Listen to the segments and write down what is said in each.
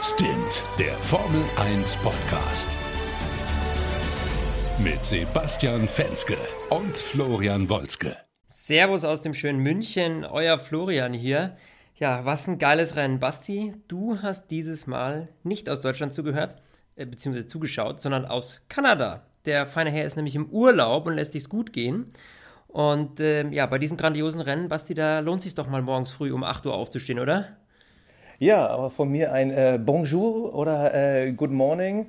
Stint, der Formel 1 Podcast. Mit Sebastian Fenske und Florian Wolzke. Servus aus dem schönen München, euer Florian hier. Ja, was ein geiles Rennen. Basti, du hast dieses Mal nicht aus Deutschland zugehört, äh, beziehungsweise zugeschaut, sondern aus Kanada. Der feine Herr ist nämlich im Urlaub und lässt sich's gut gehen. Und äh, ja, bei diesem grandiosen Rennen, Basti, da lohnt sich doch mal morgens früh um 8 Uhr aufzustehen, oder? Ja, aber von mir ein äh, Bonjour oder äh, Good Morning.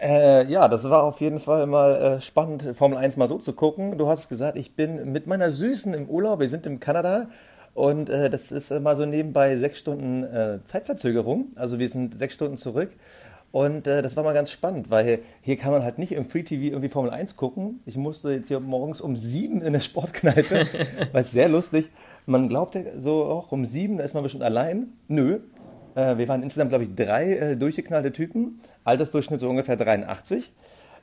Äh, ja, das war auf jeden Fall mal äh, spannend, Formel 1 mal so zu gucken. Du hast gesagt, ich bin mit meiner Süßen im Urlaub. Wir sind in Kanada und äh, das ist mal so nebenbei sechs Stunden äh, Zeitverzögerung. Also wir sind sechs Stunden zurück. Und äh, das war mal ganz spannend, weil hier kann man halt nicht im Free TV irgendwie Formel 1 gucken. Ich musste jetzt hier morgens um sieben in der Sportkneipe, weil es sehr lustig. Man glaubt ja so auch um sieben, da ist man bestimmt allein. Nö. Äh, wir waren insgesamt, glaube ich, drei äh, durchgeknallte Typen. Altersdurchschnitt so ungefähr 83.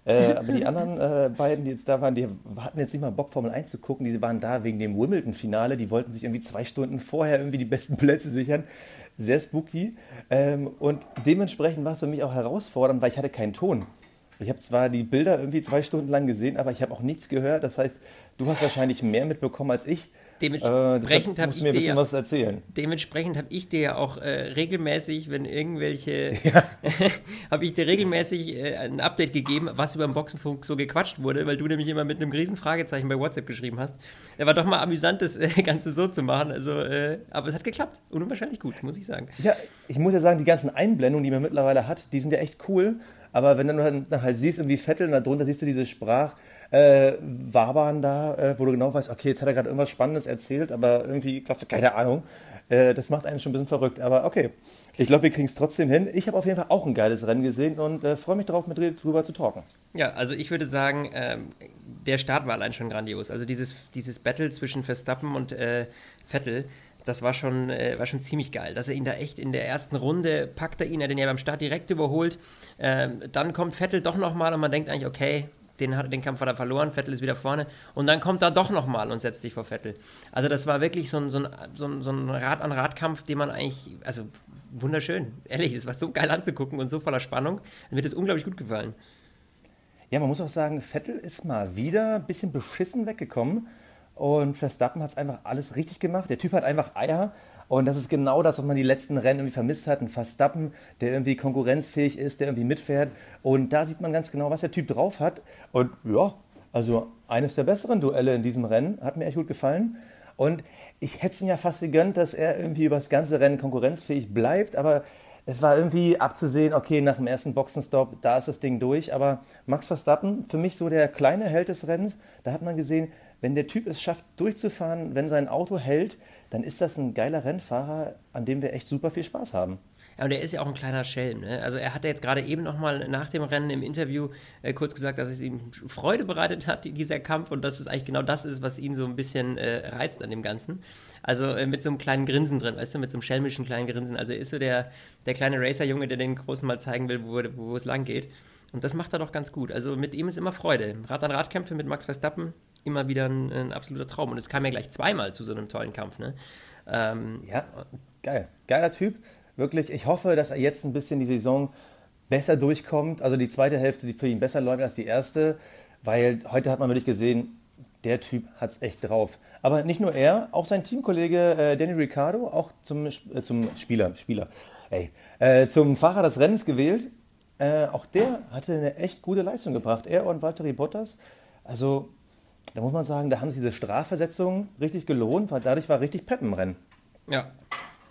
Äh, aber die anderen äh, beiden, die jetzt da waren, die hatten jetzt nicht mal Bock, Formel 1 zu gucken. Die waren da wegen dem Wimbledon-Finale. Die wollten sich irgendwie zwei Stunden vorher irgendwie die besten Plätze sichern sehr spooky. Ähm, und dementsprechend war es für mich auch herausfordernd, weil ich hatte keinen Ton. Ich habe zwar die Bilder irgendwie zwei Stunden lang gesehen, aber ich habe auch nichts gehört. Das heißt, du hast wahrscheinlich mehr mitbekommen als ich. Dementsprechend äh, habe ich bisschen ja, was erzählen. Dementsprechend habe ich dir ja auch äh, regelmäßig, wenn irgendwelche, ja. habe ich dir regelmäßig äh, ein Update gegeben, was über den Boxenfunk so gequatscht wurde, weil du nämlich immer mit einem riesen Fragezeichen bei WhatsApp geschrieben hast. Er war doch mal amüsant, das äh, Ganze so zu machen. Also, äh, aber es hat geklappt. Unwahrscheinlich gut, muss ich sagen. Ja, ich muss ja sagen, die ganzen Einblendungen, die man mittlerweile hat, die sind ja echt cool. Aber wenn du dann halt siehst, irgendwie Vettel und darunter siehst du diese Sprach- äh, Wabern da, äh, wo du genau weißt, okay, jetzt hat er gerade irgendwas Spannendes erzählt, aber irgendwie hast du keine Ahnung. Äh, das macht einen schon ein bisschen verrückt. Aber okay, ich glaube, wir kriegen es trotzdem hin. Ich habe auf jeden Fall auch ein geiles Rennen gesehen und äh, freue mich darauf, mit dir drüber zu talken. Ja, also ich würde sagen, ähm, der Start war allein schon grandios. Also dieses, dieses Battle zwischen Verstappen und äh, Vettel, das war schon, äh, war schon ziemlich geil, dass er ihn da echt in der ersten Runde packt er ihn, er den ja beim Start direkt überholt. Ähm, dann kommt Vettel doch nochmal und man denkt eigentlich, okay, den, den Kampf hat er verloren, Vettel ist wieder vorne und dann kommt er doch nochmal und setzt sich vor Vettel. Also das war wirklich so ein, so ein, so ein, so ein Rad-an-Rad-Kampf, den man eigentlich, also wunderschön, ehrlich, es war so geil anzugucken und so voller Spannung, mir hat es unglaublich gut gefallen. Ja, man muss auch sagen, Vettel ist mal wieder ein bisschen beschissen weggekommen und Verstappen hat es einfach alles richtig gemacht. Der Typ hat einfach Eier und das ist genau das, was man die letzten Rennen irgendwie vermisst hat. Ein Verstappen, der irgendwie konkurrenzfähig ist, der irgendwie mitfährt. Und da sieht man ganz genau, was der Typ drauf hat. Und ja, also eines der besseren Duelle in diesem Rennen. Hat mir echt gut gefallen. Und ich hätte es ihm ja fast gegönnt, dass er irgendwie über das ganze Rennen konkurrenzfähig bleibt. Aber es war irgendwie abzusehen, okay, nach dem ersten Boxenstopp, da ist das Ding durch. Aber Max Verstappen, für mich so der kleine Held des Rennens, da hat man gesehen, wenn der Typ es schafft, durchzufahren, wenn sein Auto hält, dann ist das ein geiler Rennfahrer, an dem wir echt super viel Spaß haben. Ja, und er ist ja auch ein kleiner Schelm. Ne? Also er hat ja jetzt gerade eben nochmal nach dem Rennen im Interview äh, kurz gesagt, dass es ihm Freude bereitet hat, dieser Kampf, und dass es eigentlich genau das ist, was ihn so ein bisschen äh, reizt an dem Ganzen. Also äh, mit so einem kleinen Grinsen drin, weißt du, mit so einem schelmischen kleinen Grinsen. Also er ist so der, der kleine Racer-Junge, der den Großen mal zeigen will, wo, wo es lang geht. Und das macht er doch ganz gut. Also mit ihm ist immer Freude. Rad-an-Rad-Kämpfe mit Max Verstappen, immer wieder ein, ein, absoluter Traum. Und es kam ja gleich zweimal zu so einem tollen Kampf. Ne? Ähm, ja, geil. Geiler Typ. Wirklich. Ich hoffe, dass er jetzt ein bisschen die Saison besser durchkommt. Also die zweite Hälfte, die für ihn besser läuft als die erste. Weil heute hat man wirklich gesehen, der Typ hat es echt drauf. Aber nicht nur er, auch sein Teamkollege äh, Danny Ricciardo, auch zum, äh, zum Spieler, Spieler, ey, äh, zum Fahrer des Rennens gewählt. Äh, auch der hatte eine echt gute Leistung gebracht. Er und Valtteri Bottas. Also da muss man sagen, da haben sich diese Strafversetzungen richtig gelohnt, weil dadurch war richtig Pep im Rennen. Ja,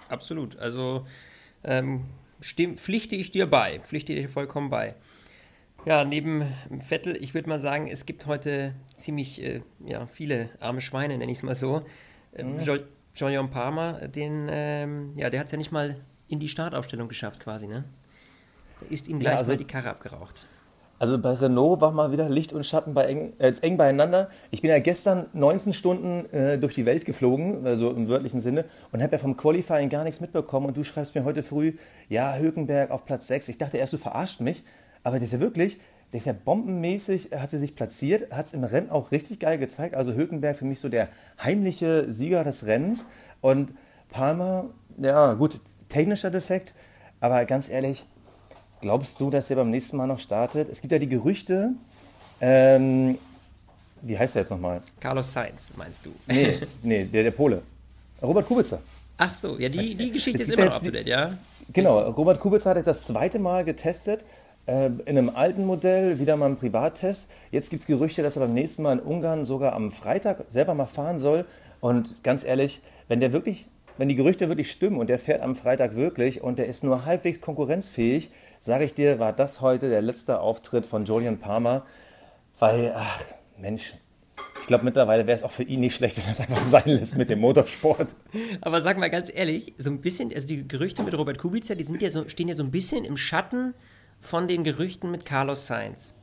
absolut. Also ähm, stimm, pflichte ich dir bei, pflichte ich dir vollkommen bei. Ja, neben Vettel, ich würde mal sagen, es gibt heute ziemlich äh, ja, viele arme Schweine, nenne ich es mal so. Ähm, mhm. John Palmer, den, ähm, ja, der hat es ja nicht mal in die Startaufstellung geschafft quasi, ne? Da ist ihm gleich ja, also, mal die Karre abgeraucht. Also bei Renault war mal wieder Licht und Schatten bei eng, äh, eng beieinander. Ich bin ja gestern 19 Stunden äh, durch die Welt geflogen, also im wörtlichen Sinne, und habe ja vom Qualifying gar nichts mitbekommen. Und du schreibst mir heute früh, ja, Hökenberg auf Platz 6. Ich dachte erst, du verarscht mich, aber das ist ja wirklich, der ist ja bombenmäßig, hat sie sich platziert, hat es im Rennen auch richtig geil gezeigt. Also Hökenberg für mich so der heimliche Sieger des Rennens. Und Palmer, ja gut, technischer Defekt, Aber ganz ehrlich, glaubst du, dass er beim nächsten Mal noch startet? Es gibt ja die Gerüchte, ähm, wie heißt er jetzt nochmal? Carlos Sainz, meinst du? Nee, nee der, der Pole. Robert Kubica. Ach so, ja, die, die Geschichte ist immer noch up to date, ja? Genau, Robert Kubica hat das zweite Mal getestet. Äh, in einem alten Modell, wieder mal ein Privattest. Jetzt gibt es Gerüchte, dass er beim nächsten Mal in Ungarn sogar am Freitag selber mal fahren soll. Und ganz ehrlich, wenn der wirklich, wenn die Gerüchte wirklich stimmen und der fährt am Freitag wirklich und der ist nur halbwegs konkurrenzfähig, sage ich dir, war das heute der letzte Auftritt von Julian Palmer. Weil, ach, Mensch, ich glaube, mittlerweile wäre es auch für ihn nicht schlecht, wenn es einfach sein lässt mit dem Motorsport. Aber sag mal ganz ehrlich, so ein bisschen, also die Gerüchte mit Robert Kubica, die sind ja so, stehen ja so ein bisschen im Schatten von den Gerüchten mit Carlos Sainz.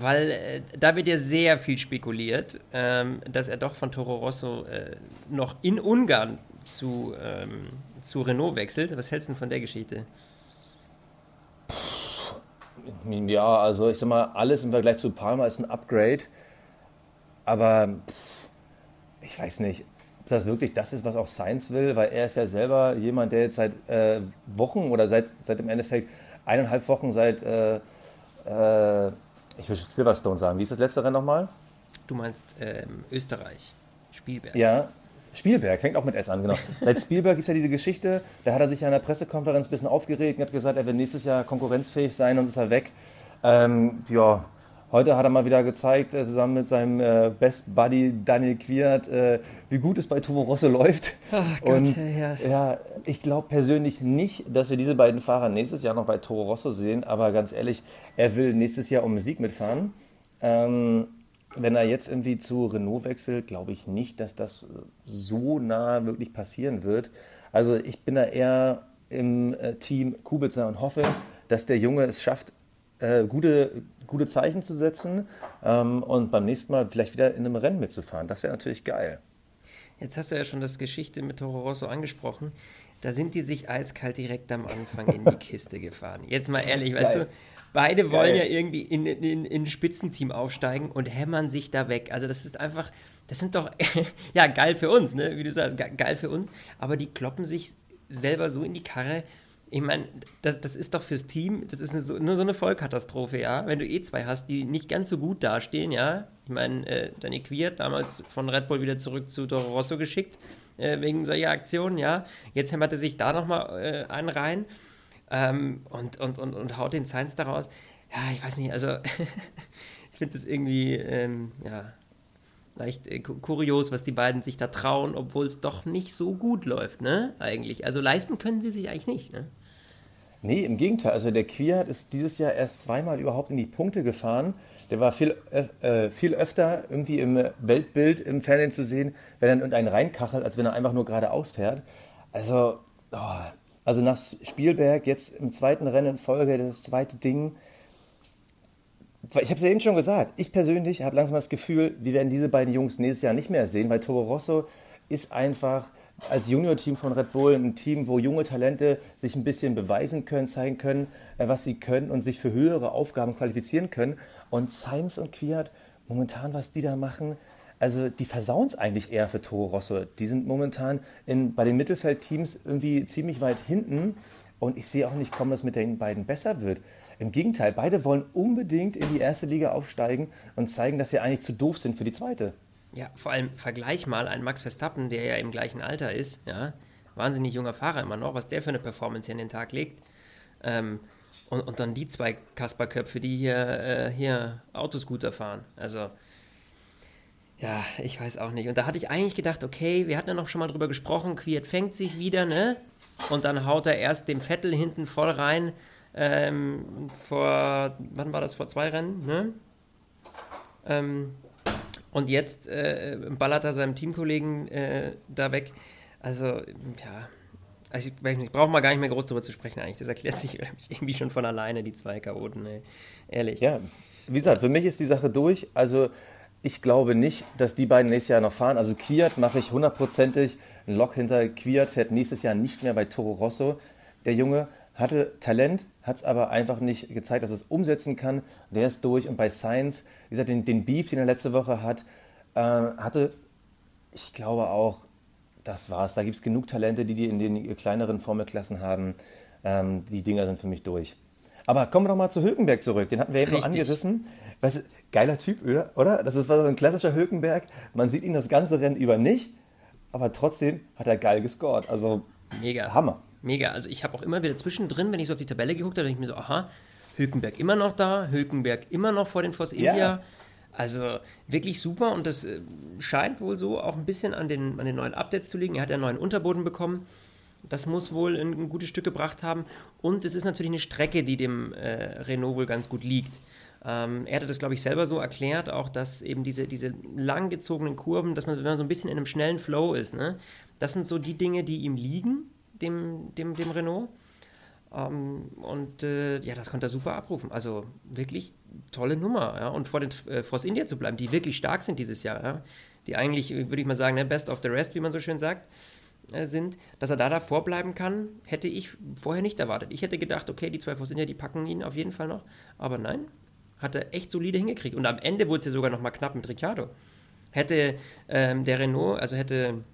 Weil äh, da wird ja sehr viel spekuliert, ähm, dass er doch von Toro Rosso äh, noch in Ungarn zu, ähm, zu Renault wechselt. Was hältst du denn von der Geschichte? Ja, also ich sag mal, alles im Vergleich zu Palmer ist ein Upgrade. Aber ich weiß nicht, ob das wirklich das ist, was auch Sainz will, weil er ist ja selber jemand, der jetzt seit äh, Wochen oder seit, seit im Endeffekt eineinhalb Wochen seit, äh, äh, ich will Silverstone sagen. Wie ist das letzte Rennen nochmal? Du meinst ähm, Österreich, Spielberg. Ja, Spielberg, fängt auch mit S an, genau. Seit Spielberg gibt es ja diese Geschichte, da hat er sich ja in der Pressekonferenz ein bisschen aufgeregt und hat gesagt, er wird nächstes Jahr konkurrenzfähig sein und ist er weg. Ähm, ja, heute hat er mal wieder gezeigt, äh, zusammen mit seinem äh, Best Buddy Daniel Quiert, äh, wie gut es bei Toro Rosso läuft. Oh Gott, und ja. ja, ich glaube persönlich nicht, dass wir diese beiden Fahrer nächstes Jahr noch bei Toro Rosso sehen, aber ganz ehrlich, er will nächstes Jahr um Sieg mitfahren. Ähm, wenn er jetzt irgendwie zu Renault wechselt, glaube ich nicht, dass das so nah wirklich passieren wird. Also ich bin da eher im Team Kubica und hoffe, dass der Junge es schafft, äh, gute, gute Zeichen zu setzen ähm, und beim nächsten Mal vielleicht wieder in einem Rennen mitzufahren. Das wäre natürlich geil. Jetzt hast du ja schon das Geschichte mit Toro Rosso angesprochen. Da sind die sich eiskalt direkt am Anfang in die Kiste gefahren. Jetzt mal ehrlich, weißt Geil. du, beide wollen Geil. ja irgendwie in, in, in ein Spitzenteam aufsteigen und hämmern sich da weg. Also das ist einfach, das sind doch, ja, geil für uns, ne? wie du sagst, ge- geil für uns, aber die kloppen sich selber so in die Karre. Ich meine, das, das ist doch fürs Team, das ist eine, so- nur so eine Vollkatastrophe, ja. Wenn du eh zwei hast, die nicht ganz so gut dastehen, ja. Ich meine, äh, Danny Quiert, damals von Red Bull wieder zurück zu Toro Rosso geschickt, äh, wegen solcher Aktionen, ja. Jetzt hämmert er sich da nochmal äh, einen rein ähm, und, und, und, und haut den Science daraus. Ja, ich weiß nicht, also ich finde das irgendwie, ähm, ja, leicht äh, ku- kurios, was die beiden sich da trauen, obwohl es doch nicht so gut läuft, ne? Eigentlich. Also leisten können sie sich eigentlich nicht, ne? Nee, im Gegenteil. Also der Quiert ist dieses Jahr erst zweimal überhaupt in die Punkte gefahren. Der war viel, äh, viel öfter irgendwie im Weltbild im Fernsehen zu sehen, wenn er in irgendeinen reinkachelt, als wenn er einfach nur geradeaus fährt. Also, oh, also nach Spielberg jetzt im zweiten Rennen in Folge, das zweite Ding. Ich habe es ja eben schon gesagt, ich persönlich habe langsam das Gefühl, wir werden diese beiden Jungs nächstes Jahr nicht mehr sehen, weil Toro Rosso ist einfach als Junior-Team von Red Bull ein Team, wo junge Talente sich ein bisschen beweisen können, zeigen können, äh, was sie können und sich für höhere Aufgaben qualifizieren können. Und Sainz und Quiert, momentan, was die da machen, also die versauen es eigentlich eher für Toro Rosso. Die sind momentan in, bei den Mittelfeldteams irgendwie ziemlich weit hinten und ich sehe auch nicht kommen, dass mit den beiden besser wird. Im Gegenteil, beide wollen unbedingt in die erste Liga aufsteigen und zeigen, dass sie eigentlich zu doof sind für die zweite. Ja, vor allem vergleich mal einen Max Verstappen, der ja im gleichen Alter ist, ja, wahnsinnig junger Fahrer immer noch, was der für eine Performance hier an den Tag legt. Ähm, und, und dann die zwei Kasperköpfe, die hier, äh, hier Autoscooter fahren. Also, ja, ich weiß auch nicht. Und da hatte ich eigentlich gedacht, okay, wir hatten ja noch schon mal drüber gesprochen, Quiet fängt sich wieder, ne? Und dann haut er erst dem Vettel hinten voll rein. Ähm, vor, wann war das? Vor zwei Rennen, ne? Ähm, und jetzt äh, ballert er seinem Teamkollegen äh, da weg. Also, ja. Also ich, weiß nicht, braucht man gar nicht mehr groß darüber zu sprechen eigentlich. Das erklärt sich irgendwie schon von alleine, die zwei Chaoten, ey. Ehrlich. Ja, wie gesagt, für mich ist die Sache durch. Also ich glaube nicht, dass die beiden nächstes Jahr noch fahren. Also Quiert mache ich hundertprozentig. Ein Lock hinter Quiert fährt nächstes Jahr nicht mehr bei Toro Rosso. Der Junge hatte Talent, hat es aber einfach nicht gezeigt, dass es umsetzen kann. Der ist durch. Und bei Science, wie gesagt, den, den Beef, den er letzte Woche hat, äh, hatte, ich glaube auch, das war's. Da gibt es genug Talente, die die in den kleineren Formelklassen haben. Ähm, die Dinger sind für mich durch. Aber kommen wir doch mal zu Hülkenberg zurück. Den hatten wir eben noch angerissen. Du, geiler Typ, oder? Das ist so ein klassischer Hülkenberg. Man sieht ihn das ganze Rennen über nicht, aber trotzdem hat er geil gescored. Also Mega. Hammer. Mega. Also ich habe auch immer wieder zwischendrin, wenn ich so auf die Tabelle geguckt habe, dachte ich mir so, aha, Hülkenberg immer noch da, Hülkenberg immer noch vor den Force India. Ja. Also wirklich super und das äh, scheint wohl so auch ein bisschen an den, an den neuen Updates zu liegen. Er hat ja einen neuen Unterboden bekommen. Das muss wohl ein, ein gutes Stück gebracht haben. Und es ist natürlich eine Strecke, die dem äh, Renault wohl ganz gut liegt. Ähm, er hatte das, glaube ich, selber so erklärt, auch dass eben diese, diese langgezogenen Kurven, dass man, wenn man so ein bisschen in einem schnellen Flow ist, ne, das sind so die Dinge, die ihm liegen, dem, dem, dem Renault. Ähm, und äh, ja, das konnte er super abrufen. Also wirklich tolle Nummer. Ja? Und vor den äh, Force India zu bleiben, die wirklich stark sind dieses Jahr, ja? die eigentlich, würde ich mal sagen, ne, best of the rest, wie man so schön sagt, äh, sind, dass er da davor bleiben kann, hätte ich vorher nicht erwartet. Ich hätte gedacht, okay, die zwei Force India, die packen ihn auf jeden Fall noch. Aber nein, hat er echt solide hingekriegt. Und am Ende wurde es ja sogar noch mal knapp mit Ricciardo. Hätte ähm, der Renault, also hätte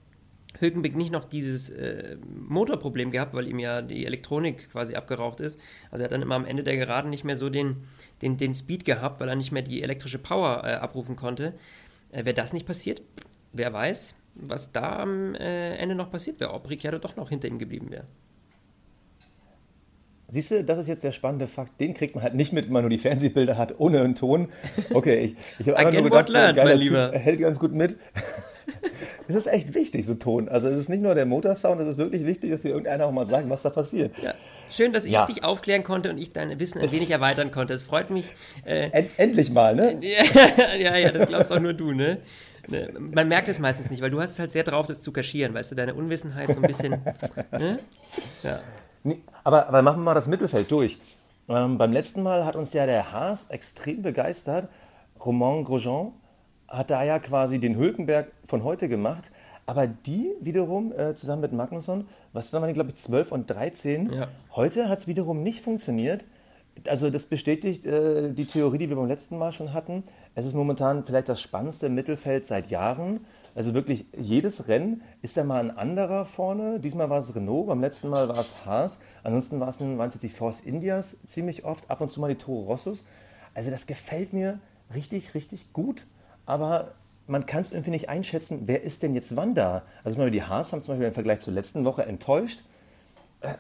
Hülkenberg nicht noch dieses äh, Motorproblem gehabt, weil ihm ja die Elektronik quasi abgeraucht ist. Also er hat dann immer am Ende der Geraden nicht mehr so den, den, den Speed gehabt, weil er nicht mehr die elektrische Power äh, abrufen konnte. Äh, Wäre das nicht passiert, wer weiß, was da am äh, Ende noch passiert wäre, ob Ricciardo doch noch hinter ihm geblieben wäre. Siehst du, das ist jetzt der spannende Fakt. Den kriegt man halt nicht mit, wenn man nur die Fernsehbilder hat, ohne einen Ton. Okay, ich, ich habe einfach nur gedacht, learned, so ein geiler typ, hält ganz gut mit. Es ist echt wichtig, so Ton. Also es ist nicht nur der Motorsound, es ist wirklich wichtig, dass dir irgendeiner auch mal sagt, was da passiert. Ja. Schön, dass ich ja. dich aufklären konnte und ich dein Wissen ein wenig erweitern konnte. Es freut mich. Äh, End, endlich mal, ne? ja, ja, das glaubst auch nur du, ne? ne? Man merkt es meistens nicht, weil du hast es halt sehr drauf, das zu kaschieren, weißt du, deine Unwissenheit so ein bisschen. ne? Ja. Nee, aber, aber machen wir mal das Mittelfeld durch. Ähm, beim letzten Mal hat uns ja der Haas extrem begeistert. Romain Grosjean hat da ja quasi den Hülkenberg von heute gemacht. Aber die wiederum, äh, zusammen mit Magnusson, was waren die, glaube ich, 12 und 13, ja. heute hat es wiederum nicht funktioniert. Also das bestätigt äh, die Theorie, die wir beim letzten Mal schon hatten. Es ist momentan vielleicht das spannendste Mittelfeld seit Jahren. Also wirklich jedes Rennen ist da mal ein anderer vorne. Diesmal war es Renault, beim letzten Mal war es Haas. Ansonsten waren es die Force Indias ziemlich oft, ab und zu mal die Toro Rossos. Also das gefällt mir richtig, richtig gut. Aber man kann es irgendwie nicht einschätzen, wer ist denn jetzt wann da. Also zum Beispiel die Haas haben zum Beispiel im Vergleich zur letzten Woche enttäuscht. Äh,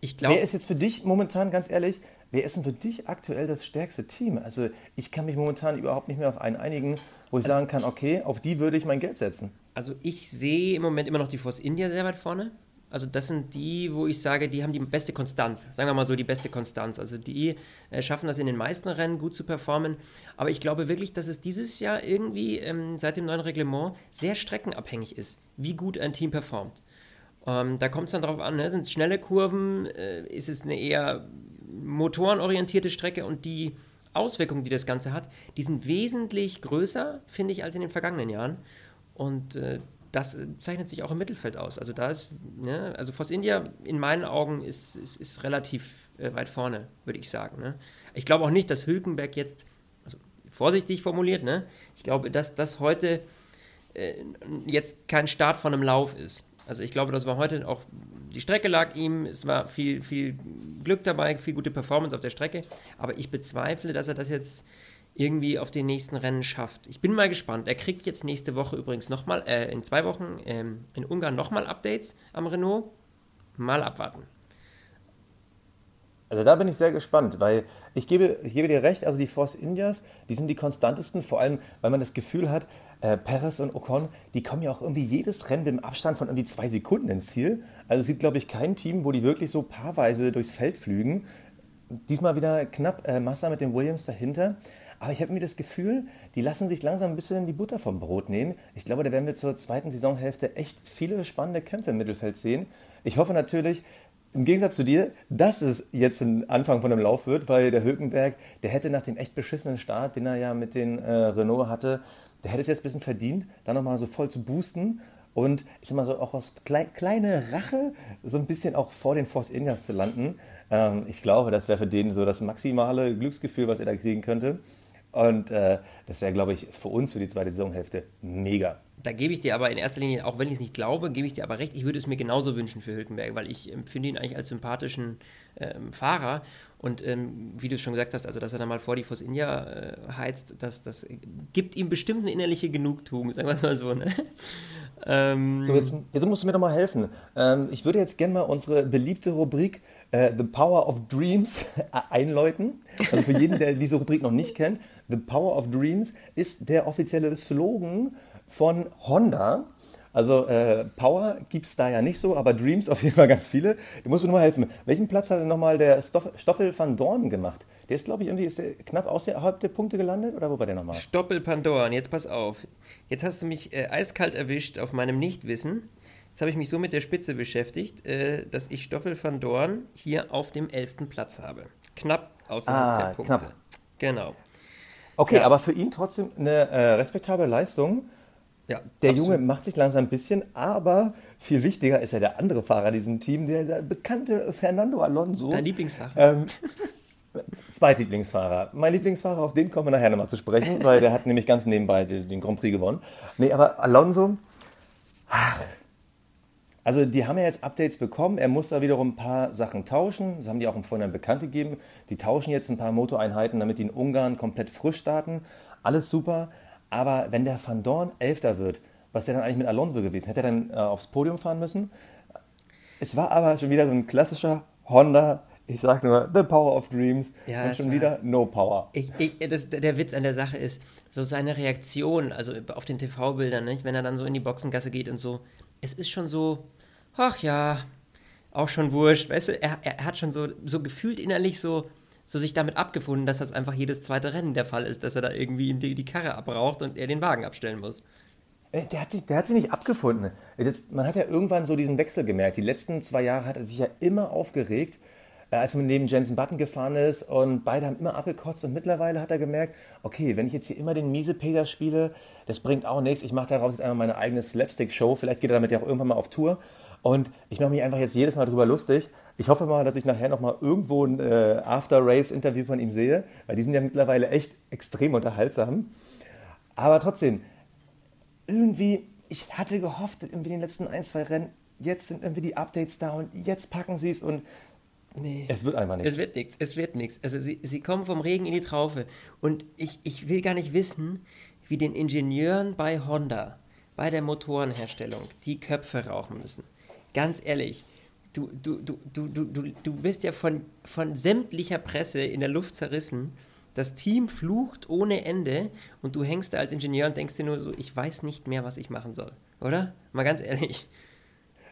ich glaub, wer ist jetzt für dich momentan, ganz ehrlich, wer ist denn für dich aktuell das stärkste Team? Also ich kann mich momentan überhaupt nicht mehr auf einen einigen, wo ich also, sagen kann, okay, auf die würde ich mein Geld setzen. Also ich sehe im Moment immer noch die Force India sehr weit vorne. Also das sind die, wo ich sage, die haben die beste Konstanz. Sagen wir mal so, die beste Konstanz. Also die äh, schaffen das in den meisten Rennen gut zu performen. Aber ich glaube wirklich, dass es dieses Jahr irgendwie ähm, seit dem neuen Reglement sehr streckenabhängig ist, wie gut ein Team performt. Ähm, da kommt es dann darauf an, ne? sind es schnelle Kurven, äh, ist es eine eher motorenorientierte Strecke und die Auswirkungen, die das Ganze hat, die sind wesentlich größer, finde ich, als in den vergangenen Jahren. Und äh, das äh, zeichnet sich auch im Mittelfeld aus. Also da ist, ne, also Force India in meinen Augen ist, ist, ist relativ äh, weit vorne, würde ich sagen. Ne? Ich glaube auch nicht, dass Hülkenberg jetzt, also vorsichtig formuliert, ne, ich glaube, dass das heute äh, jetzt kein Start von einem Lauf ist. Also ich glaube, das war heute auch, die Strecke lag ihm, es war viel, viel Glück dabei, viel gute Performance auf der Strecke, aber ich bezweifle, dass er das jetzt irgendwie auf den nächsten Rennen schafft. Ich bin mal gespannt. Er kriegt jetzt nächste Woche übrigens nochmal, äh, in zwei Wochen ähm, in Ungarn nochmal Updates am Renault. Mal abwarten. Also da bin ich sehr gespannt, weil ich gebe, ich gebe dir recht, also die Force Indias, die sind die konstantesten, vor allem, weil man das Gefühl hat, äh, Perez und Ocon, die kommen ja auch irgendwie jedes Rennen im Abstand von irgendwie zwei Sekunden ins Ziel. Also es gibt, glaube ich, kein Team, wo die wirklich so paarweise durchs Feld flügen. Diesmal wieder knapp äh, Massa mit den Williams dahinter. Aber ich habe mir das Gefühl, die lassen sich langsam ein bisschen die Butter vom Brot nehmen. Ich glaube, da werden wir zur zweiten Saisonhälfte echt viele spannende Kämpfe im Mittelfeld sehen. Ich hoffe natürlich, im Gegensatz zu dir, dass es jetzt ein Anfang von einem Lauf wird, weil der Hülkenberg, der hätte nach dem echt beschissenen Start, den er ja mit den äh, Renault hatte, der hätte es jetzt ein bisschen verdient, da nochmal so voll zu boosten und ich sag mal so auch aus klei kleine Rache so ein bisschen auch vor den Force Indians zu landen. Ähm, ich glaube, das wäre für den so das maximale Glücksgefühl, was er da kriegen könnte. Und äh, das wäre, glaube ich, für uns für die zweite Saisonhälfte mega. da gebe ich dir aber in erster Linie, auch wenn ich es nicht glaube, gebe ich dir aber recht, ich würde es mir genauso wünschen für Hülkenberg, weil ich empfinde ihn eigentlich als sympathischen ähm, Fahrer. Und ähm, wie du schon gesagt hast, also dass er dann mal vor die Force India äh, heizt, das, das gibt ihm bestimmt eine innerliche Genugtuung, sagen wir es mal so. Ne? ähm, so, jetzt, jetzt, musst du mir doch mal helfen. Ähm, ich würde jetzt gerne mal unsere beliebte Rubrik äh, The Power of Dreams einläuten. Also für jeden, der diese Rubrik noch nicht kennt, The Power of Dreams ist der offizielle Slogan von Honda. Also äh, Power gibt es da ja nicht so, aber Dreams auf jeden Fall ganz viele. Du musst mir nur mal helfen. Welchen Platz hat denn nochmal der Stoff, Stoffel van Dorn gemacht? Der ist, glaube ich, irgendwie ist der knapp außerhalb der Punkte gelandet oder wo war der nochmal? Stoppel Pandoren, jetzt pass auf. Jetzt hast du mich äh, eiskalt erwischt auf meinem Nichtwissen. Jetzt habe ich mich so mit der Spitze beschäftigt, äh, dass ich Stoffel van Dorn hier auf dem 11. Platz habe. Knapp außerhalb ah, der Punkte. Knapp. Genau. Okay, ja. aber für ihn trotzdem eine äh, respektable Leistung. Ja, der absolut. Junge macht sich langsam ein bisschen, aber viel wichtiger ist ja der andere Fahrer in diesem Team, der, der bekannte Fernando Alonso. Dein Lieblingsfahrer. Ähm, Zweitlieblingsfahrer. Mein Lieblingsfahrer, auf den kommen wir nachher nochmal zu sprechen, weil der hat nämlich ganz nebenbei den Grand Prix gewonnen. Nee, aber Alonso, ach, also die haben ja jetzt Updates bekommen. Er muss da wiederum ein paar Sachen tauschen. Das haben die auch im Vorhinein bekannt gegeben. Die tauschen jetzt ein paar Motoreinheiten, damit die in Ungarn komplett frisch starten. Alles super. Aber wenn der Van Dorn Elfter wird, was wäre dann eigentlich mit Alonso gewesen? Hätte er dann äh, aufs Podium fahren müssen? Es war aber schon wieder so ein klassischer Honda. Ich sage nur, the power of dreams. Ja, und schon wieder no power. Ich, ich, das, der Witz an der Sache ist, so seine Reaktion, also auf den TV-Bildern, wenn er dann so in die Boxengasse geht und so, es ist schon so, ach ja, auch schon wurscht. Weißt du, er, er hat schon so, so gefühlt innerlich so, so sich damit abgefunden, dass das einfach jedes zweite Rennen der Fall ist, dass er da irgendwie die, die Karre abbraucht und er den Wagen abstellen muss. Äh, der hat, sich, der hat sich nicht abgefunden. Das, man hat ja irgendwann so diesen Wechsel gemerkt. Die letzten zwei Jahre hat er sich ja immer aufgeregt, äh, als man neben Jensen Button gefahren ist und beide haben immer abgekotzt und mittlerweile hat er gemerkt, okay, wenn ich jetzt hier immer den miese Peter spiele, das bringt auch nichts. Ich mache daraus jetzt einfach meine eigene Slapstick-Show. Vielleicht geht er damit ja auch irgendwann mal auf Tour. Und ich mache mich einfach jetzt jedes Mal drüber lustig. Ich hoffe mal, dass ich nachher nochmal irgendwo ein äh, After-Race-Interview von ihm sehe, weil die sind ja mittlerweile echt extrem unterhaltsam. Aber trotzdem, irgendwie, ich hatte gehofft, in den letzten ein, zwei Rennen, jetzt sind irgendwie die Updates da und jetzt packen sie es und Nee. Es wird einfach nichts. Es wird nichts. Es wird nichts. Also sie, sie kommen vom Regen in die Traufe. Und ich, ich will gar nicht wissen, wie den Ingenieuren bei Honda, bei der Motorenherstellung, die Köpfe rauchen müssen ganz ehrlich, du, du, du, du, du, du, wirst ja von, von sämtlicher Presse in der Luft zerrissen. Das Team flucht ohne Ende und du hängst da als Ingenieur und denkst dir nur so, ich weiß nicht mehr, was ich machen soll. Oder? Mal ganz ehrlich.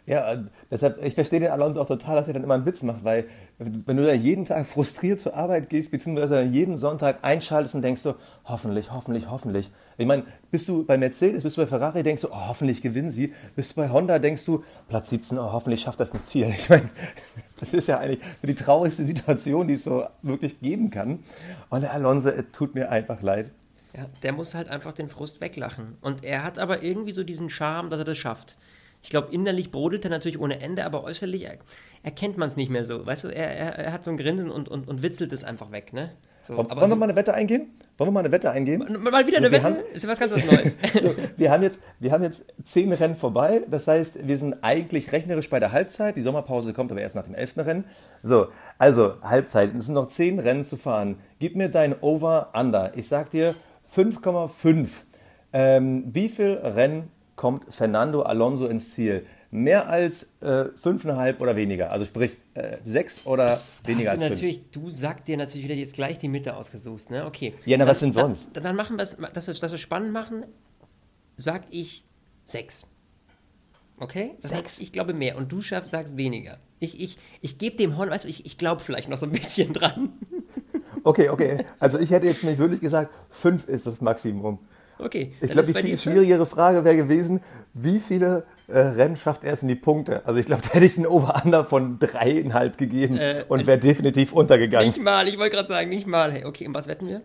Ja, deshalb, ich verstehe den Alonso auch total, dass er dann immer einen Witz macht, weil wenn du da jeden Tag frustriert zur Arbeit gehst, beziehungsweise dann jeden Sonntag einschaltest und denkst so, hoffentlich, hoffentlich, hoffentlich. Ich meine, bist du bei Mercedes, bist du bei Ferrari, denkst du, oh, hoffentlich gewinnen sie. Bist du bei Honda, denkst du, Platz 17, oh, hoffentlich schafft das ins Ziel. Ich meine, das ist ja eigentlich die traurigste Situation, die es so wirklich geben kann. Und der Alonso, es tut mir einfach leid. Ja, der muss halt einfach den Frust weglachen. Und er hat aber irgendwie so diesen Charme, dass er das schafft. Ich glaube, innerlich brodelt er natürlich ohne Ende, aber äußerlich erkennt man es nicht mehr so. Weißt du, er, er, er, hat so ein Grinsen und, und, und witzelt es einfach weg, ne? So, Wollen wir so, mal eine Wette eingehen? Wollen wir mal eine Wette eingehen? Mal wieder eine so, Wette? Haben, ist ja was ganz was Neues. so, wir, haben jetzt, wir haben jetzt zehn Rennen vorbei. Das heißt, wir sind eigentlich rechnerisch bei der Halbzeit. Die Sommerpause kommt aber erst nach dem elften Rennen. So, also Halbzeit. Es sind noch zehn Rennen zu fahren. Gib mir dein Over-Under. Ich sag dir 5,5. Ähm, wie viel Rennen kommt Fernando Alonso ins Ziel. Mehr als äh, fünfeinhalb oder weniger. Also sprich äh, sechs oder weniger als natürlich, fünf. Du sagst dir natürlich wieder jetzt gleich die Mitte ausgesucht, ne? Okay. Ja, na, was denn sonst? Dann, dann machen wir es, dass wir, dass wir spannend machen, sag ich sechs. Okay? Das Sechs. Heißt, ich glaube mehr und du schaffst, sagst weniger. Ich, ich, ich gebe dem Horn, weißt du, ich, ich glaube vielleicht noch so ein bisschen dran. Okay, okay. Also ich hätte jetzt nicht wirklich gesagt, fünf ist das Maximum. Okay. Ich glaube, die viel schwierigere Frage wäre gewesen, wie viele äh, Rennen schafft er es in die Punkte? Also ich glaube, da hätte ich einen Over-Under von dreieinhalb gegeben äh, und wäre definitiv untergegangen. Nicht mal, ich wollte gerade sagen, nicht mal. Hey, okay, und was wetten wir?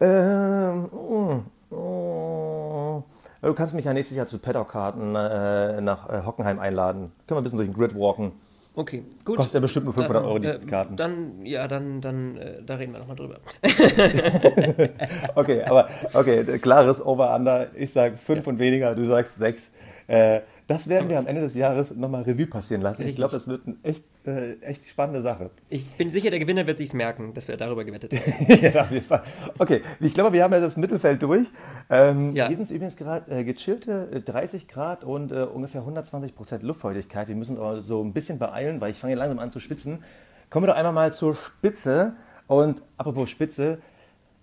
Ähm, oh, oh. Du kannst mich ja nächstes Jahr zu Paddock-Karten äh, nach äh, Hockenheim einladen. Können wir ein bisschen durch den Grid walken. Okay, gut. Kostet ja bestimmt nur 500 Dann, Euro die äh, Karten. Dann, ja, dann, dann, äh, da reden wir nochmal drüber. Okay, aber okay, klares Over-Under. Ich sage fünf und weniger, du sagst sechs. Äh, das werden wir am Ende des Jahres nochmal Revue passieren lassen. Ich Richtig. glaube, das wird eine echt, äh, echt spannende Sache. Ich bin sicher, der Gewinner wird sich's merken, dass wir darüber gewettet haben. ja, auf jeden Fall. Okay, ich glaube, wir haben jetzt das Mittelfeld durch. Ähm, Ja. Hier sind es übrigens gerade äh, gechillte äh, 30 Grad und äh, ungefähr 120 Prozent Luftfeuchtigkeit. Wir müssen uns aber so ein bisschen beeilen, weil ich fange langsam an zu schwitzen. Kommen wir doch einmal mal zur Spitze. Und apropos Spitze,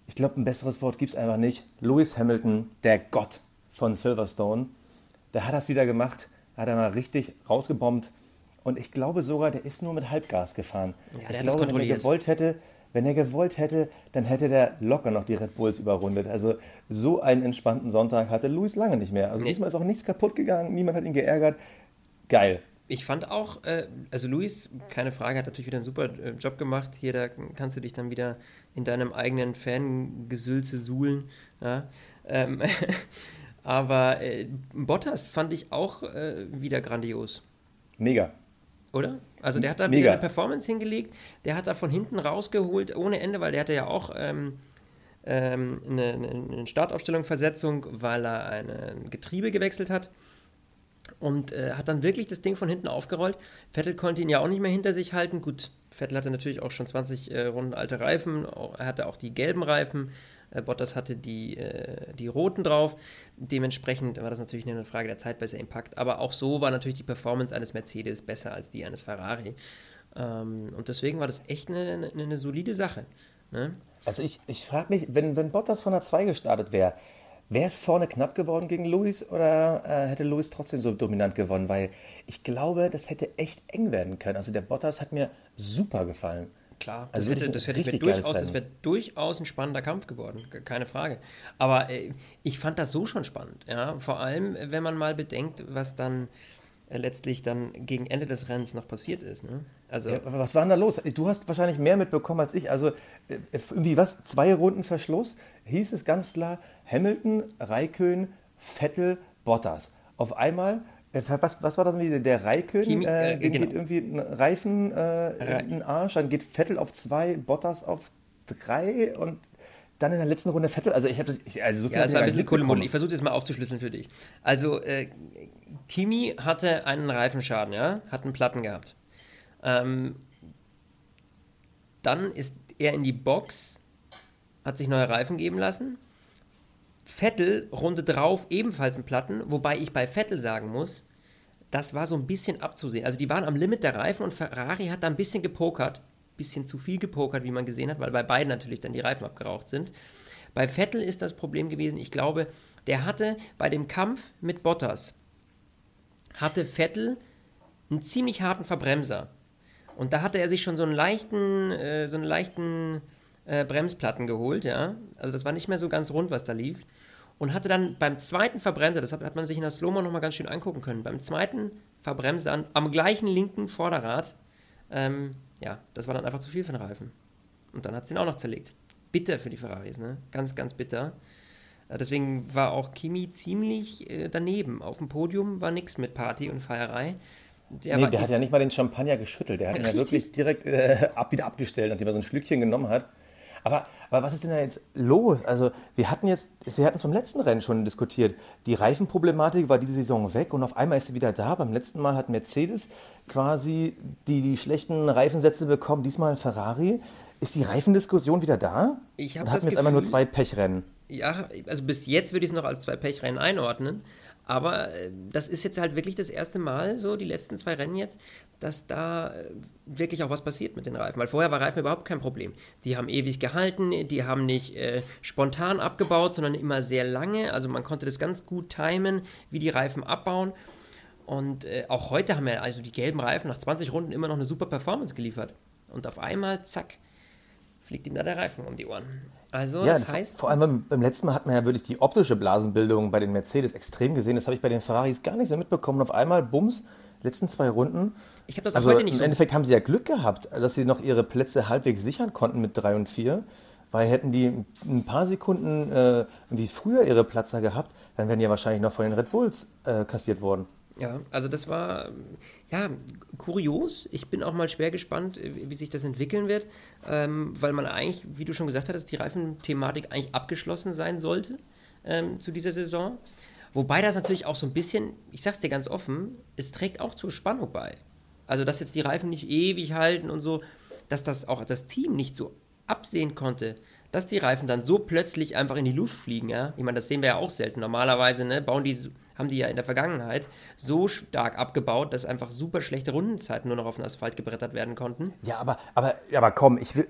ich glaube, ein besseres Wort gibt es einfach nicht. Lewis Hamilton, der Gott von Silverstone, der hat das wieder gemacht. Hat er mal richtig rausgebombt. Und ich glaube sogar, der ist nur mit Halbgas gefahren. Ja, ich glaube, wenn er gewollt hätte, wenn er gewollt hätte, dann hätte der locker noch die Red Bulls überrundet. Also so einen entspannten Sonntag hatte Luis lange nicht mehr. Also Nee. diesmal ist auch nichts kaputt gegangen, niemand hat ihn geärgert. Geil. Ich fand auch, äh, also Luis, keine Frage, hat natürlich wieder einen super äh, Job gemacht. Hier, da kannst du dich dann wieder in deinem eigenen Fangesülze suhlen. Ja? Ähm, aber äh, Bottas fand ich auch äh, wieder grandios. Mega. Oder? Also der hat da Mega. wieder eine Performance hingelegt, der hat da von hinten rausgeholt ohne Ende, weil der hatte ja auch ähm, ähm, eine, eine Startaufstellung Versetzung, weil er ein ein Getriebe gewechselt hat und äh, hat dann wirklich das Ding von hinten aufgerollt. Vettel konnte ihn ja auch nicht mehr hinter sich halten. Gut, Vettel hatte natürlich auch schon 20 äh, Runden alte Reifen, auch, er hatte auch die gelben Reifen. Äh, Bottas hatte die, äh, die roten drauf. Dementsprechend war das natürlich eine Frage der Zeit, bis er ihn packt. Aber auch so war natürlich die Performance eines Mercedes besser als die eines Ferrari. Ähm, und deswegen war das echt eine, eine, eine solide Sache. Ne? Also ich, ich frage mich, wenn, wenn Bottas von der 2 gestartet wäre, wäre es vorne knapp geworden gegen Luis oder äh, hätte Luis trotzdem so dominant gewonnen? Weil ich glaube, das hätte echt eng werden können. Also der Bottas hat mir super gefallen. Klar, Also das hätte, wirklich das hätte mir durchaus, das wäre durchaus ein spannender Kampf geworden, ke- keine Frage. Aber äh, ich fand das so schon spannend, ja. Vor allem, äh, wenn man mal bedenkt, was dann äh, letztlich dann gegen Ende des Rennens noch passiert ist. Ne? Also Ja, was war denn da los? Du hast wahrscheinlich mehr mitbekommen als ich. Also äh, irgendwie was? Zwei Runden Verschluss hieß es ganz klar: Hamilton, Raikön, Vettel, Bottas. Auf einmal. Äh, Was, was war das? irgendwie? Der Raikön Kimi- äh, äh, genau. geht irgendwie ein Reifen äh, in den Arsch, dann geht Vettel auf zwei, Bottas auf drei und dann in der letzten Runde Vettel. Also ich habe das, ich, also so viel Ja, ich war ein bisschen Kuddelmuddel. Ich versuche das mal aufzuschlüsseln für dich. Also, äh, Kimi hatte einen Reifenschaden, ja, hat einen Platten gehabt. Ähm, dann ist er in die Box, hat sich neue Reifen geben lassen. Vettel, Runde drauf, ebenfalls einen Platten, wobei ich bei Vettel sagen muss, das war so ein bisschen abzusehen. Also die waren am Limit der Reifen und Ferrari hat da ein bisschen gepokert, bisschen zu viel gepokert, wie man gesehen hat, weil bei beiden natürlich dann die Reifen abgeraucht sind. Bei Vettel ist das Problem gewesen, ich glaube, der hatte bei dem Kampf mit Bottas, hatte Vettel einen ziemlich harten Verbremser. Und da hatte er sich schon so einen leichten, äh, so einen leichten äh, Bremsplatten geholt, ja. Also das war nicht mehr so ganz rund, was da lief. Und hatte dann beim zweiten Verbremser, das hat, hat man sich in der Slow-Mo nochmal ganz schön angucken können, beim zweiten Verbremser an, am gleichen linken Vorderrad, ähm, ja, das war dann einfach zu viel für den Reifen. Und dann hat es ihn auch noch zerlegt. Bitter für die Ferraris, ne? Ganz, ganz bitter. Äh, Deswegen war auch Kimi ziemlich äh, daneben. Auf dem Podium war nichts mit Party und Feierei. Der Nee, der hat ja nicht mal den Champagner geschüttelt. Der hat ihn ja wirklich direkt äh, ab, wieder abgestellt, nachdem er so ein Schlückchen genommen hat. Aber, aber was ist denn da jetzt los? Also, wir hatten jetzt, wir hatten es beim letzten Rennen schon diskutiert. Die Reifenproblematik war diese Saison weg und auf einmal ist sie wieder da. Beim letzten Mal hat Mercedes quasi die, die schlechten Reifensätze bekommen, diesmal Ferrari. Ist die Reifendiskussion wieder da? Ich hab Oder hatten das wir jetzt einmal nur Gefühl- zwei Pechrennen? Ja, also bis jetzt würde ich es noch als zwei Pechrennen einordnen. Aber äh, das ist jetzt halt wirklich das erste Mal, so die letzten zwei Rennen jetzt, dass da äh, wirklich auch was passiert mit den Reifen. Weil vorher war Reifen überhaupt kein Problem. Die haben ewig gehalten, die haben nicht äh, spontan abgebaut, sondern immer sehr lange. Also man konnte das ganz gut timen, wie die Reifen abbauen. Und äh, auch heute haben ja also die gelben Reifen nach 20 Runden immer noch eine super Performance geliefert. Und auf einmal, zack, fliegt ihm da der Reifen um die Ohren. Also Ja, das heißt, vor allem beim, letzten Mal hat man ja wirklich die optische Blasenbildung bei den Mercedes extrem gesehen. Das habe ich bei den Ferraris gar nicht so mitbekommen. Und auf einmal, bums, letzten zwei Runden. ich habe das auch Also heute nicht im so Endeffekt haben sie ja Glück gehabt, dass sie noch ihre Plätze halbwegs sichern konnten mit 3 und 4. Weil hätten die ein paar Sekunden äh, wie früher ihre Platzer gehabt, dann wären die ja wahrscheinlich noch von den Red Bulls äh, kassiert worden. Ja, also das war ja kurios. Ich bin auch mal schwer gespannt, wie sich das entwickeln wird, ähm, weil man eigentlich, wie du schon gesagt hattest, die Reifenthematik eigentlich abgeschlossen sein sollte ähm, zu dieser Saison. Wobei das natürlich auch so ein bisschen, ich sag's dir ganz offen, es trägt auch zur Spannung bei. Also, dass jetzt die Reifen nicht ewig halten und so, dass das auch das Team nicht so absehen konnte, dass die Reifen dann so plötzlich einfach in die Luft fliegen, ja. Ich meine, das sehen wir ja auch selten. Normalerweise, ne, bauen die, haben die ja in der Vergangenheit so stark abgebaut, dass einfach super schlechte Rundenzeiten nur noch auf den Asphalt gebrettert werden konnten. Ja, aber, aber, aber komm, ich will,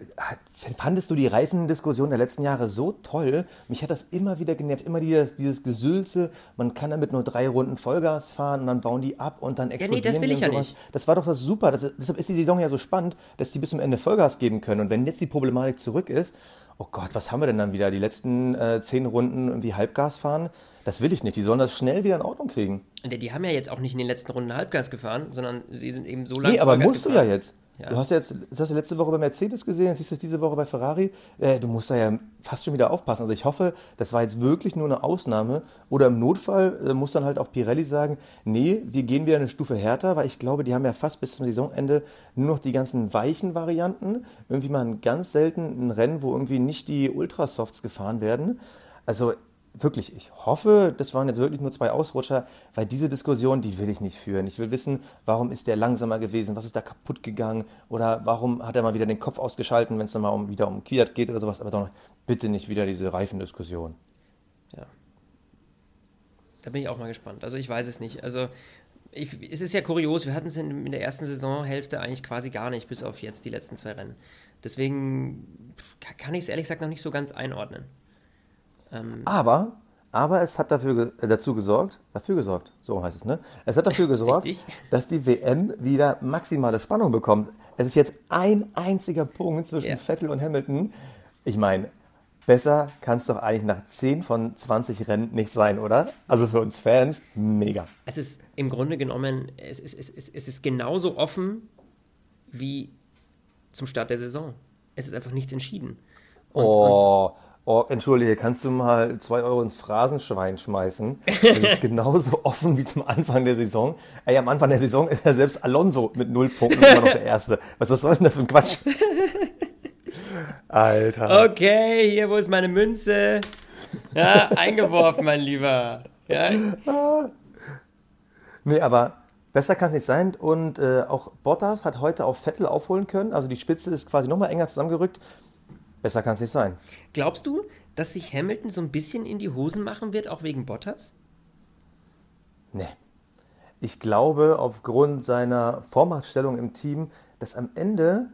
fandest du die Reifendiskussion der letzten Jahre so toll? Mich hat das immer wieder genervt, immer wieder dieses Gesülze, man kann damit nur drei Runden Vollgas fahren und dann bauen die ab und dann explodieren ja, nee, das will ich ja nicht. Das war doch das super. Das, deshalb ist die Saison ja so spannend, dass die bis zum Ende Vollgas geben können. Und wenn jetzt die Problematik zurück ist, oh Gott, was haben wir denn dann wieder? Die letzten äh, zehn Runden irgendwie Halbgas fahren? Das will ich nicht. Die sollen das schnell wieder in Ordnung kriegen. Die, die haben ja jetzt auch nicht in den letzten Runden Halbgas gefahren, sondern sie sind eben so lange. Nee, aber Vollgas musst gefahren. du ja jetzt. Ja. Du hast ja jetzt, das hast du letzte Woche bei Mercedes gesehen, jetzt siehst du es diese Woche bei Ferrari. Äh, du musst da ja fast schon wieder aufpassen. Also ich hoffe, das war jetzt wirklich nur eine Ausnahme. Oder im Notfall äh, muss dann halt auch Pirelli sagen, nee, wir gehen wieder eine Stufe härter, weil ich glaube, die haben ja fast bis zum Saisonende nur noch die ganzen weichen Varianten. Irgendwie mal ganz selten ein Rennen, wo irgendwie nicht die Ultrasofts gefahren werden. Also wirklich, ich hoffe, das waren jetzt wirklich nur zwei Ausrutscher, weil diese Diskussion, die will ich nicht führen. Ich will wissen, warum ist der langsamer gewesen, was ist da kaputt gegangen oder warum hat er mal wieder den Kopf ausgeschalten, wenn es dann mal um, wieder um Kiat geht oder sowas, aber doch bitte nicht wieder diese Reifendiskussion. Ja. Da bin ich auch mal gespannt. Also ich weiß es nicht. Also ich, es ist ja kurios, wir hatten es in, in der ersten Saisonhälfte eigentlich quasi gar nicht, bis auf jetzt die letzten zwei Rennen. Deswegen kann ich es ehrlich gesagt noch nicht so ganz einordnen. Aber, aber es hat dafür, äh, dazu gesorgt, dafür gesorgt, so heißt es, ne? Es hat dafür gesorgt, dass die WM wieder maximale Spannung bekommt. Es ist jetzt ein einziger Punkt zwischen Ja. Vettel und Hamilton. Ich meine, besser kann es doch eigentlich nach 10 von 20 Rennen nicht sein, oder? Also für uns Fans, mega. Es ist im Grunde genommen, es ist, es ist, es ist genauso offen wie zum Start der Saison. Es ist einfach nichts entschieden. Und, und Oh, entschuldige, kannst du mal 2 Euro ins Phrasenschwein schmeißen? Das ist genauso offen wie zum Anfang der Saison. Ey, am Anfang der Saison ist ja selbst Alonso mit null Punkten immer noch der Erste. Was, was soll denn das für ein Quatsch? Alter. okay, hier, wo ist meine Münze? Ja, eingeworfen, mein Lieber. Ja, Nee, aber besser kann es nicht sein. Und äh, auch Bottas hat heute auf Vettel aufholen können. Also die Spitze ist quasi nochmal enger zusammengerückt. Besser kann es nicht sein. Glaubst du, dass sich Hamilton so ein bisschen in die Hosen machen wird, auch wegen Bottas? Nee. Ich glaube, aufgrund seiner Vormachtstellung im Team, dass am Ende,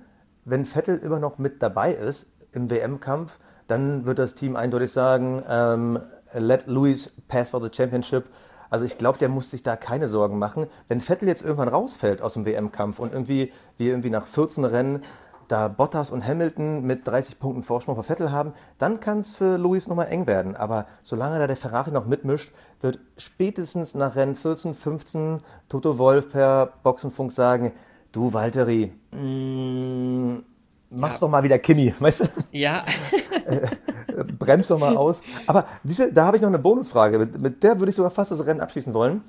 wenn Vettel immer noch mit dabei ist im WM-Kampf, dann wird das Team eindeutig sagen, ähm, let Lewis pass for the championship. Also ich glaube, der muss sich da keine Sorgen machen. Wenn Vettel jetzt irgendwann rausfällt aus dem WM-Kampf und irgendwie, wir irgendwie nach 14 Rennen da Bottas und Hamilton mit 30 Punkten Vorsprung vor Vettel haben, dann kann es für Lewis nochmal eng werden. Aber solange da der Ferrari noch mitmischt, wird spätestens nach Rennen 14, 15 Toto Wolf per Boxenfunk sagen, du Valtteri, mm, mach's Ja. doch mal wieder Kimi, weißt du? Ja, bremst doch mal aus. Aber diese, da habe ich noch eine Bonusfrage. Mit, mit der würde ich sogar fast das Rennen abschließen wollen.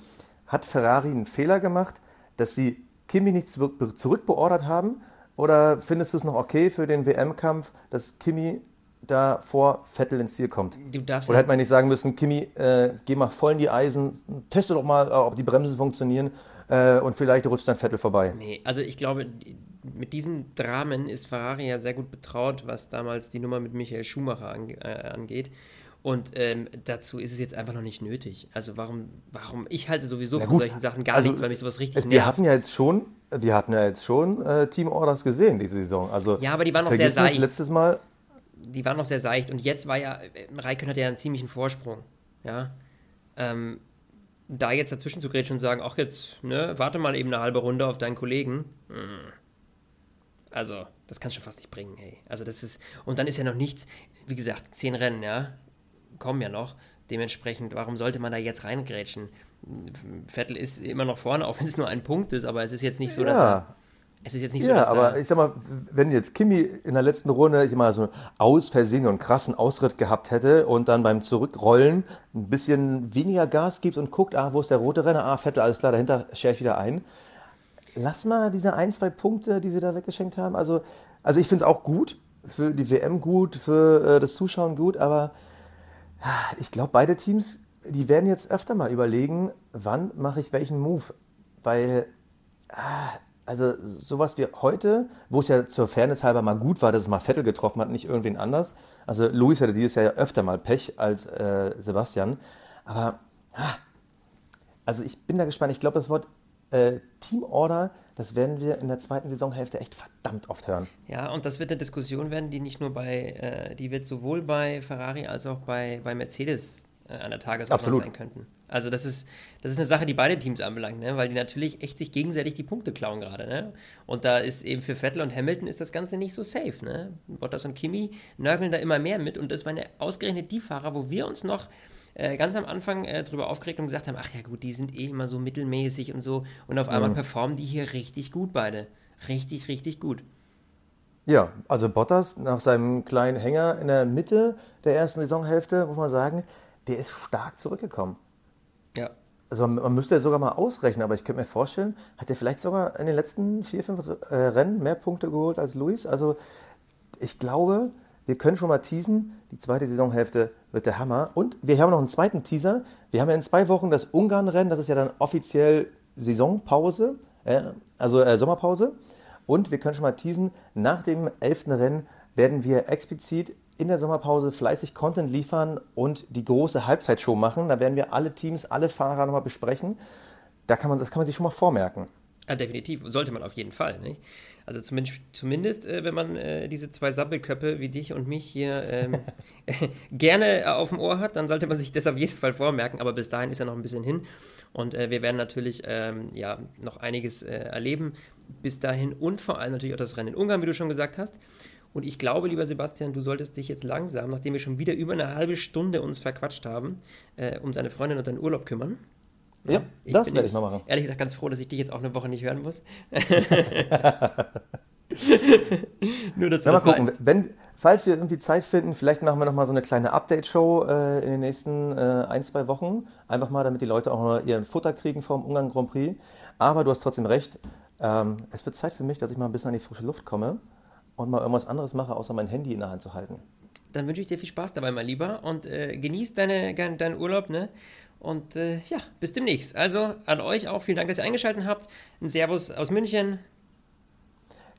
Hat Ferrari einen Fehler gemacht, dass sie Kimi nicht zurück, zurückbeordert haben? Oder findest du es noch okay für den WM-Kampf, dass Kimi da vor Vettel ins Ziel kommt? du darfst Oder hätte man nicht sagen müssen, Kimi, äh, geh mal voll in die Eisen, teste doch mal, ob die Bremsen funktionieren äh, und vielleicht rutscht dann Vettel vorbei. Nee, also ich glaube, mit diesem Dramen ist Ferrari ja sehr gut betraut, was damals die Nummer mit Michael Schumacher ange äh, angeht. Und ähm, dazu ist es jetzt einfach noch nicht nötig. Also warum, warum? Ich halte sowieso Na von gut, solchen Sachen gar also, nichts, weil mich sowas richtig Es, wir nervt. hatten ja jetzt schon, wir hatten ja jetzt schon äh, Team Orders gesehen diese Saison. Also Ja, aber die waren noch sehr nicht, seicht. letztes Mal die waren noch sehr seicht. Und jetzt war ja, äh, Raikön hatte ja einen ziemlichen Vorsprung. Ja. Ähm, da jetzt dazwischen zu grätschen und sagen, ach jetzt, ne, warte mal eben eine halbe Runde auf deinen Kollegen. Hm. Also, das kannst du schon fast nicht bringen, hey. Also das ist, und dann ist ja noch nichts, wie gesagt, zehn Rennen, ja, kommen ja noch. Dementsprechend, warum sollte man da jetzt reingrätschen? Vettel ist immer noch vorne, auch wenn es nur ein Punkt ist, aber es ist jetzt nicht so, dass er ja, Es ist jetzt nicht so, Ja, dass aber ich sag mal, wenn jetzt Kimi in der letzten Runde ich mal so aus Versehen und krassen Ausritt gehabt hätte und dann beim Zurückrollen ein bisschen weniger Gas gibt und guckt, ah, wo ist der rote Renner? Ah, Vettel, alles klar, dahinter schere ich wieder ein. Lass mal diese ein, zwei Punkte, die sie da weggeschenkt haben. Also, also ich finde es auch gut, für die WM gut, für äh, das Zuschauen gut, aber ah, ich glaube, beide Teams, die werden jetzt öfter mal überlegen, wann mache ich welchen Move. Weil ah, also sowas wie heute, wo es ja zur Fairness halber mal gut war, dass es mal Vettel getroffen hat, nicht irgendwen anders. Also Luis hatte dieses Jahr ja öfter mal Pech als äh, Sebastian. Aber ah, also ich bin da gespannt. Ich glaube, das Wort äh, Teamorder, das werden wir in der zweiten Saisonhälfte echt verdammt oft hören. ja, und das wird eine Diskussion werden, die nicht nur bei, äh, die wird sowohl bei Ferrari als auch bei, bei Mercedes an der Tagesordnung Absolut. sein könnten. Also das ist, das ist eine Sache, die beide Teams anbelangt, ne? weil die natürlich echt sich gegenseitig die Punkte klauen gerade. Ne? Und da ist eben für Vettel und Hamilton ist das Ganze nicht so safe. Ne? Bottas und Kimi nörgeln da immer mehr mit und das waren ja ausgerechnet die Fahrer, wo wir uns noch äh, ganz am Anfang äh, drüber aufgeregt und gesagt haben, ach ja gut, die sind eh immer so mittelmäßig und so und auf einmal performen die hier richtig gut beide. Richtig, richtig gut. Ja, also Bottas nach seinem kleinen Hänger in der Mitte der ersten Saisonhälfte, muss man sagen, der ist stark zurückgekommen. Ja. Also man, man müsste ja sogar mal ausrechnen, aber ich könnte mir vorstellen, hat er vielleicht sogar in den letzten vier, fünf äh, Rennen mehr Punkte geholt als Luis. Also ich glaube, wir können schon mal teasen, die zweite Saisonhälfte wird der Hammer. Und wir haben noch einen zweiten Teaser. Wir haben ja in zwei Wochen das Ungarn-Rennen, das ist ja dann offiziell Saisonpause, äh, also äh, Sommerpause. Und wir können schon mal teasen, nach dem elften Rennen werden wir explizit in der Sommerpause fleißig Content liefern und die große Halbzeitshow machen. Da werden wir alle Teams, alle Fahrer nochmal besprechen. Da kann man, das kann man sich schon mal vormerken. Ja, definitiv. Sollte man auf jeden Fall. Nicht? Also zumindest, zumindest äh, wenn man äh, diese zwei Sappelköpfe wie dich und mich hier ähm, gerne äh, auf dem Ohr hat, dann sollte man sich das auf jeden Fall vormerken. Aber bis dahin ist ja noch ein bisschen hin. Und äh, wir werden natürlich ähm, ja, noch einiges äh, erleben bis dahin. Und vor allem natürlich auch das Rennen in Ungarn, wie du schon gesagt hast. Und ich glaube, lieber Sebastian, du solltest dich jetzt langsam, nachdem wir schon wieder über eine halbe Stunde uns verquatscht haben, äh, um deine Freundin und deinen Urlaub kümmern. Ja, Ich das werde ich mal machen. Ehrlich gesagt ganz froh, dass ich dich jetzt auch eine Woche nicht hören muss. Nur, dass du Ja, mal das gucken, weißt. wenn, falls wir irgendwie Zeit finden, vielleicht machen wir noch mal so eine kleine Update-Show äh, in den nächsten äh, ein, zwei Wochen. Einfach mal, damit die Leute auch noch ihren Futter kriegen vom Ungarn Grand Prix. Aber du hast trotzdem recht, ähm, es wird Zeit für mich, dass ich mal ein bisschen an die frische Luft komme und mal irgendwas anderes mache, außer mein Handy in der Hand zu halten. Dann wünsche ich dir viel Spaß dabei, mein Lieber. Und äh, genieß deine, dein- deinen Urlaub, ne? Und äh, ja, bis demnächst. Also an euch auch vielen Dank, dass ihr eingeschaltet habt. Ein Servus aus München.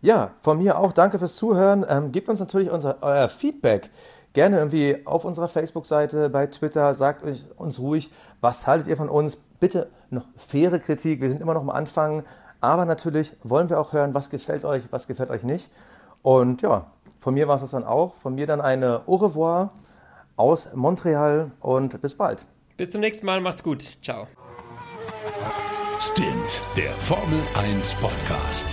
Ja, von mir auch danke fürs Zuhören. Ähm, gebt uns natürlich unser, euer Feedback. Gerne irgendwie auf unserer Facebook-Seite, bei Twitter. Sagt euch, uns ruhig, was haltet ihr von uns? Bitte noch faire Kritik. Wir sind immer noch am Anfang. Aber natürlich wollen wir auch hören, was gefällt euch, was gefällt euch nicht. Und ja, von mir war es das dann auch. Von mir dann eine Au revoir aus Montreal und bis bald. Bis zum nächsten Mal. Macht's gut. Ciao. Stint, der Formel 1 Podcast.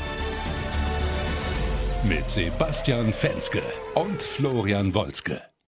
Mit Sebastian Fenske und Florian Wolzke.